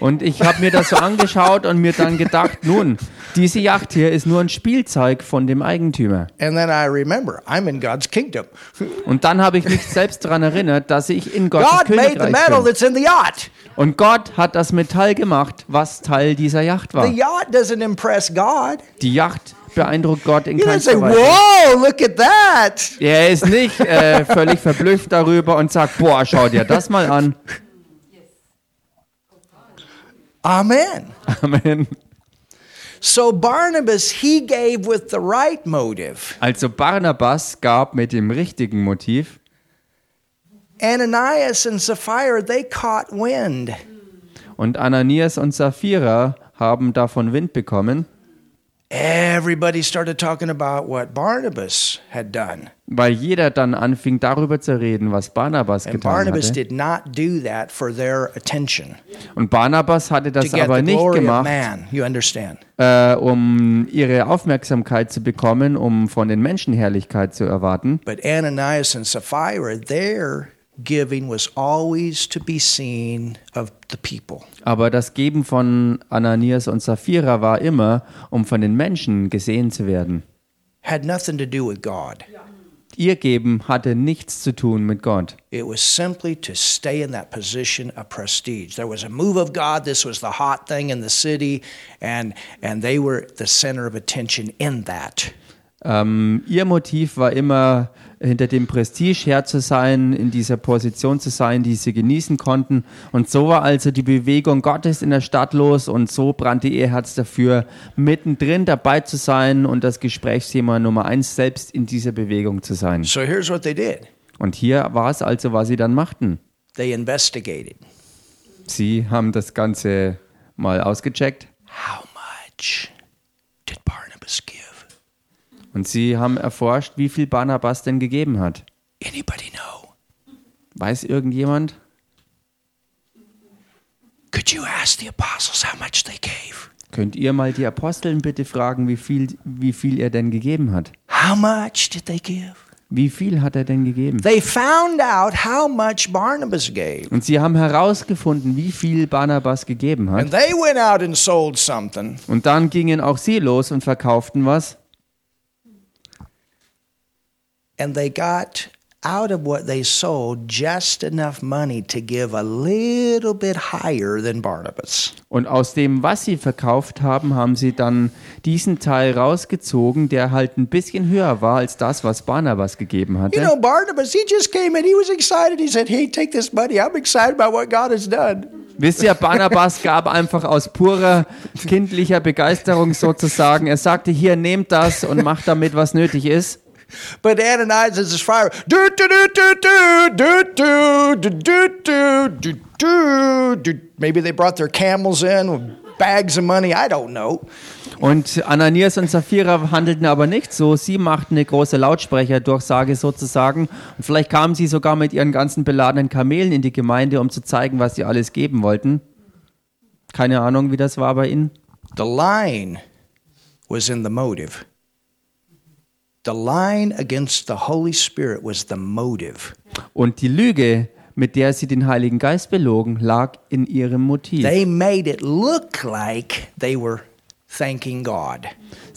Und ich habe mir das so angeschaut und mir dann gedacht, nun, diese Yacht hier ist nur ein Spielzeug von dem Eigentümer. And then I remember, I'm in God's kingdom. <laughs> Und dann habe ich mich selbst daran erinnert, dass ich in Gottes God made the Königreich metal bin. that's in the yacht. Und Gott hat das Metall gemacht, was Teil dieser Yacht war. The yacht doesn't impress God. Die Yacht beeindruckt Gott in keinster Weise. "Whoa, look at that." Er ist nicht äh, völlig verblüfft darüber und sagt, boah, schau dir das mal an. Amen. Amen. So Barnabas, he gave with the right motive. Also Barnabas gab mit dem richtigen Motiv. Ananias and Sapphira, they caught wind. Und Ananias und Sapphira haben davon Wind bekommen, everybody started talking about what Barnabas had done. weil jeder dann anfing darüber zu reden, was Barnabas And getan Barnabas hatte. did not do that for their attention, Und Barnabas hatte das aber nicht gemacht, man. You understand? äh, um ihre Aufmerksamkeit zu bekommen, um von den Menschen Herrlichkeit zu erwarten. But Ananias and Sapphira, their giving was always to be seen of the people. Aber das Geben von Ananias und Sapphira war immer, um von den Menschen gesehen zu werden. Had nothing to do with God. Ihr Geben hatte nichts zu tun mit Gott. It was simply to stay in that position of prestige. There was a move of God. This was the hot thing in the city, and and they were the center of attention in that. Ähm, ihr Motiv war immer, hinter dem Prestige her zu sein, in dieser Position zu sein, die sie genießen konnten. Und so war also die Bewegung Gottes in der Stadt los und so brannte ihr Herz dafür, mittendrin dabei zu sein und das Gesprächsthema Nummer eins selbst in dieser Bewegung zu sein. So here's what they did. Und hier war es also, was sie dann machten. They investigated. Sie haben das Ganze mal ausgecheckt How much did Barnabas? Und sie haben erforscht, wie viel Barnabas denn gegeben hat. Anybody know? Weiß irgendjemand? Could you ask the apostles how much they gave? Könnt ihr mal die Aposteln bitte fragen, wie viel, wie viel er denn gegeben hat? How much did they give? Wie viel hat er denn gegeben? They found out how much Barnabas gave. Und sie haben herausgefunden, wie viel Barnabas gegeben And hat. they went out and sold something. Und dann gingen auch sie los und verkauften was. And they got out of what they sold just enough money to give a little bit higher than Barnabas. Und aus dem, was sie verkauft haben, haben sie dann diesen Teil rausgezogen, der halt ein bisschen höher war als das, was Barnabas gegeben You hatte. know, Barnabas, he just came in. He was excited. He said, Hey, take this money. I'm excited about what God has done. Wisst ihr, Barnabas <laughs> gab einfach aus purer kindlicher Begeisterung sozusagen. Er sagte, hier, nehmt das und macht damit, was nötig ist. But Ananias is fire. Do, do, do, do, do, do, do, do, do, do, do, do. Maybe they brought their camels in with bags of money. I don't know. Und Ananias und Sapphira handelten aber nicht so. Sie machten eine große Lautsprecherdurchsage sozusagen. Und vielleicht kamen sie sogar mit ihren ganzen beladenen Kamelen in die Gemeinde, um zu zeigen, was sie alles geben wollten. Keine Ahnung, wie das war bei ihnen. The line was in the motive. The line against the Holy Spirit was the motive. Und die Lüge, mit der sie den Heiligen Geist belogen, lag in ihrem Motiv. They made it look like they were thanking God.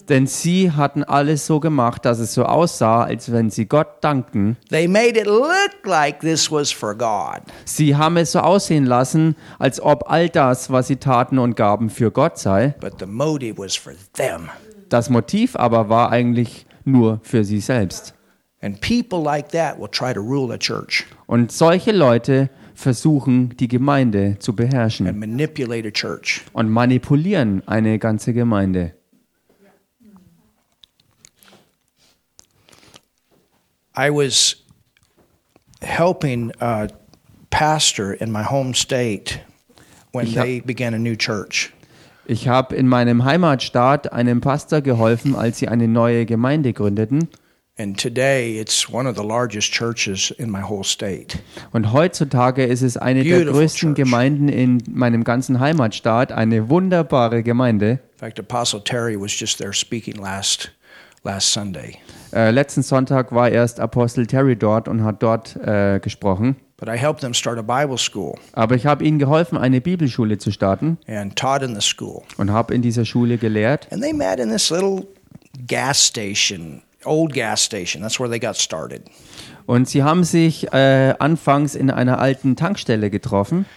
Denn sie hatten alles so gemacht, dass es so aussah, als wenn sie Gott dankten. They made it look like this was for God. Sie haben es so aussehen lassen, als ob all das, was sie taten und gaben, für Gott sei. But the motive was for them. Das Motiv aber war eigentlich nur für sie selbst. Und solche Leute versuchen, die Gemeinde zu beherrschen und manipulieren eine ganze Gemeinde. I was helping a pastor in my home state when they began a new church. Ich habe in meinem Heimatstaat einem Pastor geholfen, als sie eine neue Gemeinde gründeten. And today it's one of the largest churches in my whole state. Und heutzutage ist es eine der Beautiful größten church. Gemeinden in meinem ganzen Heimatstaat, eine wunderbare Gemeinde. In fact, Apostle Terry was just there speaking last last Sunday. Äh, letzten Sonntag war erst Apostel Terry dort und hat dort äh, gesprochen. But I helped them start a Bible school Aber ich habe ihnen geholfen, eine Bibelschule zu starten and taught in the school. und habe in dieser Schule gelehrt. And they met in this little gas station, old gas station. That's where they got started. Und sie haben sich äh, anfangs in einer alten Tankstelle getroffen.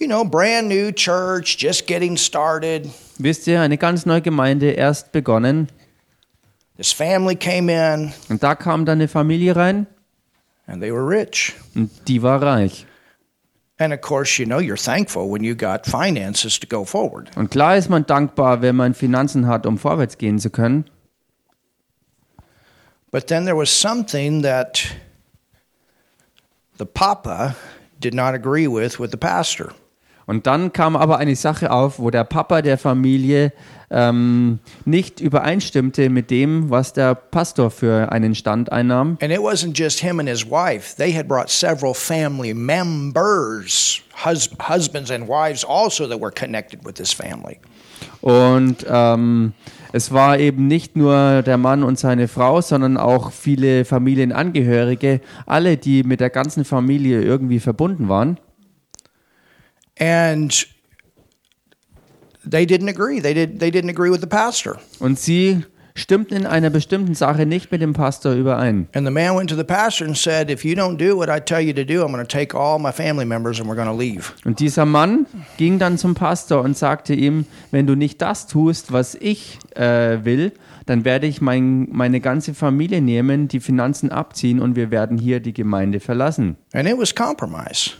You know, brand new church, just getting started. Wisst ihr, eine ganz neue Gemeinde, erst begonnen. This family came in Und da kam dann eine Familie rein and they were rich. und die war reich. And of course, you know, you're thankful when you got finances to go forward. Und klar ist man dankbar, wenn man Finanzen hat, um vorwärts gehen zu können. But then there was something that the papa did not agree with with the pastor. Und dann kam aber eine Sache auf, wo der Papa der Familie ähm, nicht übereinstimmte mit dem, was der Pastor für einen Stand einnahm. And it wasn't just him and his wife. They had brought several family members, hus- husbands and wives also that were connected with this family. Und ähm, es war eben nicht nur der Mann und seine Frau, sondern auch viele Familienangehörige, alle, die mit der ganzen Familie irgendwie verbunden waren. And they didn't agree. They did they didn't agree with the pastor. Und sie stimmten in einer bestimmten Sache nicht mit dem Pastor überein. And the man went to the pastor and said, "If you don't do what I tell you to do, I'm going to take all my family members and we're going to leave." Und dieser Mann ging dann zum Pastor und sagte ihm, wenn du nicht das tust, was ich äh, will, dann werde ich mein, meine ganze Familie nehmen, die Finanzen abziehen und wir werden hier die Gemeinde verlassen. And it was compromise.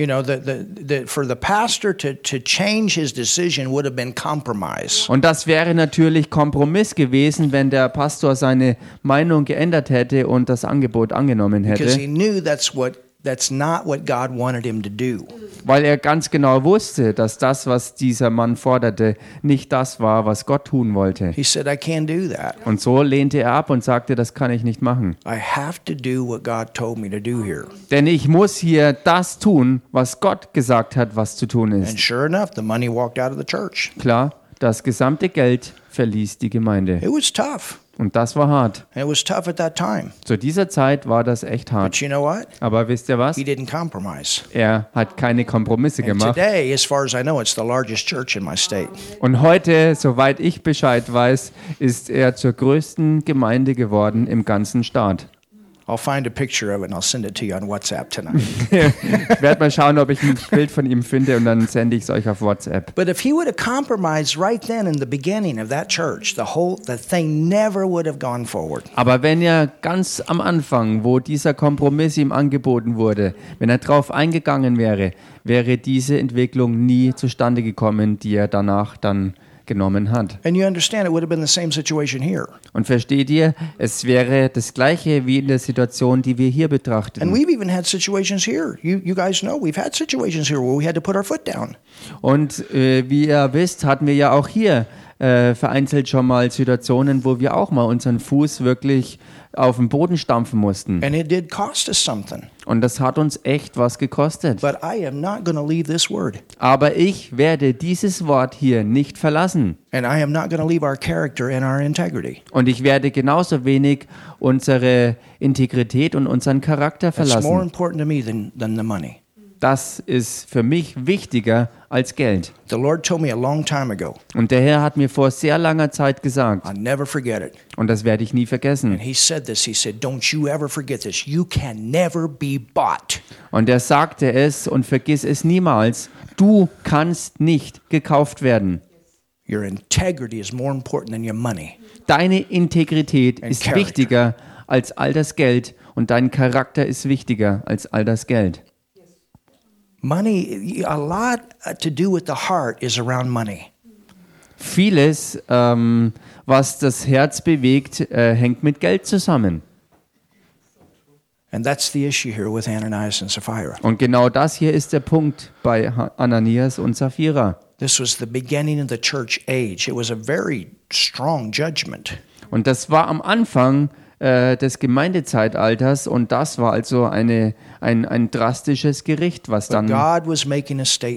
You know, the, the, the, for the pastor to, to change his decision would have been compromise. Und das wäre natürlich Kompromiss gewesen, wenn der Pastor seine Meinung geändert hätte und das Angebot angenommen Because hätte, he knew that's what that's not what God wanted him to do. weil er ganz genau wusste, dass das, was dieser Mann forderte, nicht das war, was Gott tun wollte. He said, I can't do that. Und so lehnte er ab und sagte, das kann ich nicht machen. I have to do what God told me to do here. Denn ich muss hier das tun, was Gott gesagt hat, was zu tun And ist. sure enough, the money walked out of the church. Klar, das gesamte Geld verließ die Gemeinde. It was tough. Und das war hart. And it was tough at that time. Zu dieser Zeit war das echt hart. But you know what? Aber wisst ihr was? He didn't compromise. Er hat keine Kompromisse And gemacht. today, as far as I know, it's the largest church in my state. Und heute, soweit ich Bescheid weiß, ist er zur größten Gemeinde geworden im ganzen Staat. I'll find a picture of it and I'll send it to you on WhatsApp tonight. <laughs> Ich werde mal schauen, ob ich ein Bild von ihm finde und dann sende ich es euch auf WhatsApp. but if he would have compromised right then in the beginning of that church, the whole the thing never would have gone forward. Aber wenn er ganz am Anfang, wo dieser Kompromiss ihm angeboten wurde, wenn er drauf eingegangen wäre, wäre diese Entwicklung nie zustande gekommen, die er danach dann genommen hat. And you understand it would have been the same situation here. Und versteht ihr, es wäre das gleiche wie in der Situation, die wir hier And betrachten. we've even had situations here. You you guys know we've had situations here where we had to put our foot down. Und äh, wie ihr wisst, hatten wir ja auch hier äh, vereinzelt schon mal Situationen, wo wir auch mal unseren Fuß wirklich auf den Boden stampfen mussten. And it did cost us something. Und das hat uns echt was gekostet. But I am not going to leave this word. Aber ich werde dieses Wort hier nicht verlassen. And I am not going to leave our character and our integrity. Und ich werde genauso wenig unsere Integrität und unseren Charakter That's more verlassen. important to me than, than the money. Das ist für mich wichtiger als Geld. The Lord told me a long time ago. Und der Herr hat mir vor sehr langer Zeit gesagt, I'll never forget it. und das werde ich nie And vergessen. he said this. He said, Don't you ever forget this. You can never be bought. Und er sagte es und vergiss es niemals, du kannst nicht gekauft werden. Your integrity is more important than your money. Deine Integrität And ist character. wichtiger als all das Geld und dein Charakter ist wichtiger als all das Geld. Money, a lot to do with the heart is around money. Vieles, ähm, was das Herz bewegt, äh, hängt mit Geld zusammen. And that's the issue here with Ananias and Sapphira. Und genau das hier ist der Punkt bei Ananias und Sapphira. This was the beginning of the church age. It was a very strong judgment. Und das war am Anfang äh, des Gemeindezeitalters und das war also eine, ein, ein drastisches Gericht, was dann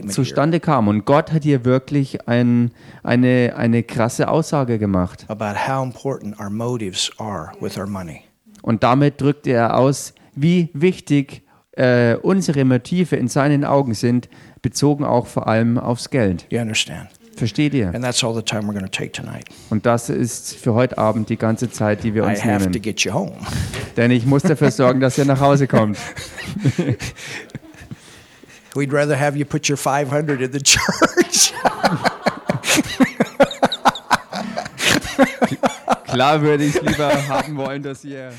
zustande kam. Und Gott hat hier wirklich ein, eine, eine krasse Aussage gemacht. about how important our motives are with our money. Und damit drückte er aus, wie wichtig äh, unsere Motive in seinen Augen sind, bezogen auch vor allem aufs Geld. You understand? Versteht ihr? And that's all the time we're going to take tonight. Und das ist für heute Abend die ganze Zeit, die wir uns nehmen. get you home. <laughs> Denn ich muss dafür sorgen, dass ihr nach Hause kommt. <laughs> We'd rather have you put your 500 in the church. <laughs> Klar würde ich lieber haben wollen, dass ihr